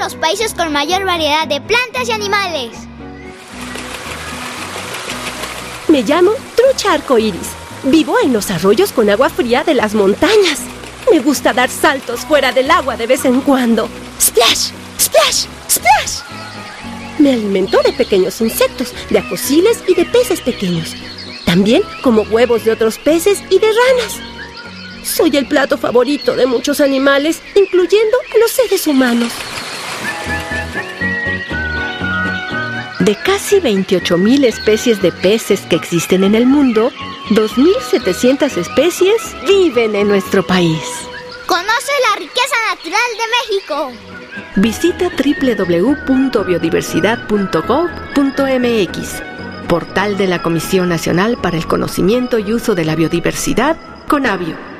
los países con mayor variedad de plantas y animales. Me llamo Trucha Arcoiris. Vivo en los arroyos con agua fría de las montañas. Me gusta dar saltos fuera del agua de vez en cuando. ¡Splash! ¡Splash! ¡Splash! Me alimento de pequeños insectos, de acosiles y de peces pequeños. También como huevos de otros peces y de ranas. Soy el plato favorito de muchos animales, incluyendo los seres humanos. De casi 28.000 especies de peces que existen en el mundo, 2.700 especies viven en nuestro país. Conoce la riqueza natural de México. Visita www.biodiversidad.gov.mx, portal de la Comisión Nacional para el Conocimiento y Uso de la Biodiversidad, CONABIO.